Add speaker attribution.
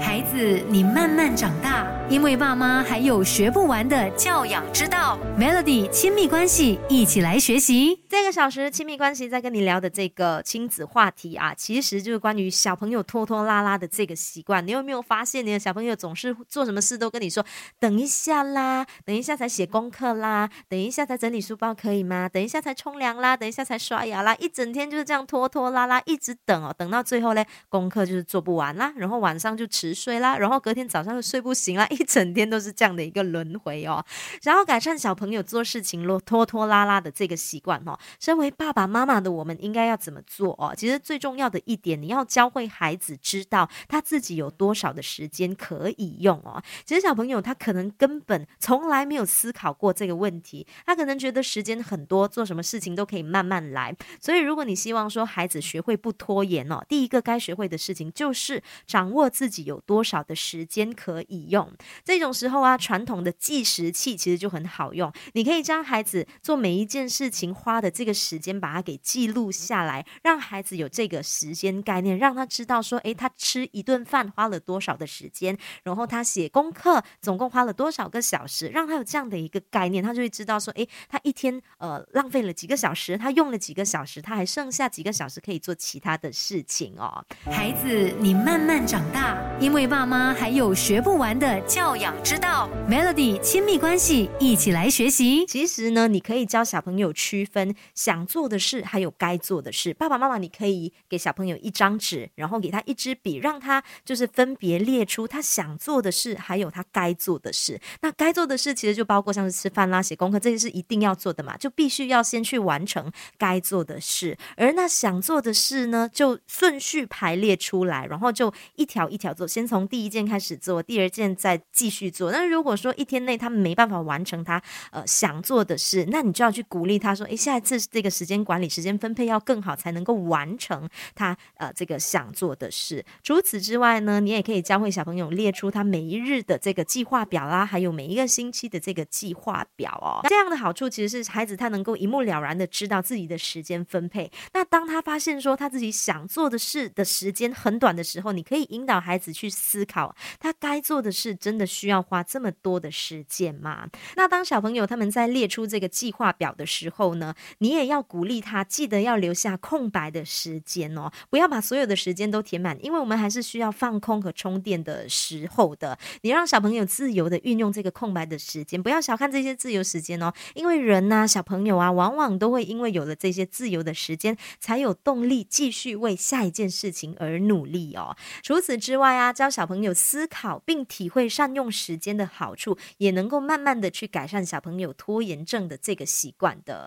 Speaker 1: 孩子，你慢慢长大，因为爸妈还有学不完的教养之道。Melody 亲密关系，一起来学习。
Speaker 2: 这个小时亲密关系在跟你聊的这个亲子话题啊，其实就是关于小朋友拖拖拉拉的这个习惯。你有没有发现，你的小朋友总是做什么事都跟你说“等一下啦，等一下才写功课啦，等一下才整理书包可以吗？等一下才冲凉啦，等一下才刷牙啦”，一整天就是这样拖拖拉拉，一直等哦，等到最后嘞，功课就是做不完啦，然后晚上就。迟睡啦，然后隔天早上又睡不醒啦，一整天都是这样的一个轮回哦。然后改善小朋友做事情拖拖拉拉的这个习惯哦，身为爸爸妈妈的我们应该要怎么做哦？其实最重要的一点，你要教会孩子知道他自己有多少的时间可以用哦。其实小朋友他可能根本从来没有思考过这个问题，他可能觉得时间很多，做什么事情都可以慢慢来。所以如果你希望说孩子学会不拖延哦，第一个该学会的事情就是掌握自己。有多少的时间可以用？这种时候啊，传统的计时器其实就很好用。你可以将孩子做每一件事情花的这个时间，把它给记录下来，让孩子有这个时间概念，让他知道说，诶，他吃一顿饭花了多少的时间，然后他写功课总共花了多少个小时，让他有这样的一个概念，他就会知道说，诶，他一天呃浪费了几个小时，他用了几个小时，他还剩下几个小时可以做其他的事情哦。
Speaker 1: 孩子，你慢慢长大。因为爸妈还有学不完的教养之道，Melody 亲密关系一起来学习。
Speaker 2: 其实呢，你可以教小朋友区分想做的事还有该做的事。爸爸妈妈，你可以给小朋友一张纸，然后给他一支笔，让他就是分别列出他想做的事，还有他该做的事。那该做的事其实就包括像是吃饭啦、写功课这些是一定要做的嘛，就必须要先去完成该做的事。而那想做的事呢，就顺序排列出来，然后就一条一条做。先从第一件开始做，第二件再继续做。那如果说一天内他没办法完成他呃想做的事，那你就要去鼓励他说：“诶，下一次这个时间管理、时间分配要更好，才能够完成他呃这个想做的事。”除此之外呢，你也可以教会小朋友列出他每一日的这个计划表啦，还有每一个星期的这个计划表哦。这样的好处其实是孩子他能够一目了然的知道自己的时间分配。那当他发现说他自己想做的事的时间很短的时候，你可以引导孩子去。去思考，他该做的事真的需要花这么多的时间吗？那当小朋友他们在列出这个计划表的时候呢，你也要鼓励他，记得要留下空白的时间哦，不要把所有的时间都填满，因为我们还是需要放空和充电的时候的。你让小朋友自由的运用这个空白的时间，不要小看这些自由时间哦，因为人呐，小朋友啊，往往都会因为有了这些自由的时间，才有动力继续为下一件事情而努力哦。除此之外啊。教小朋友思考并体会善用时间的好处，也能够慢慢的去改善小朋友拖延症的这个习惯的。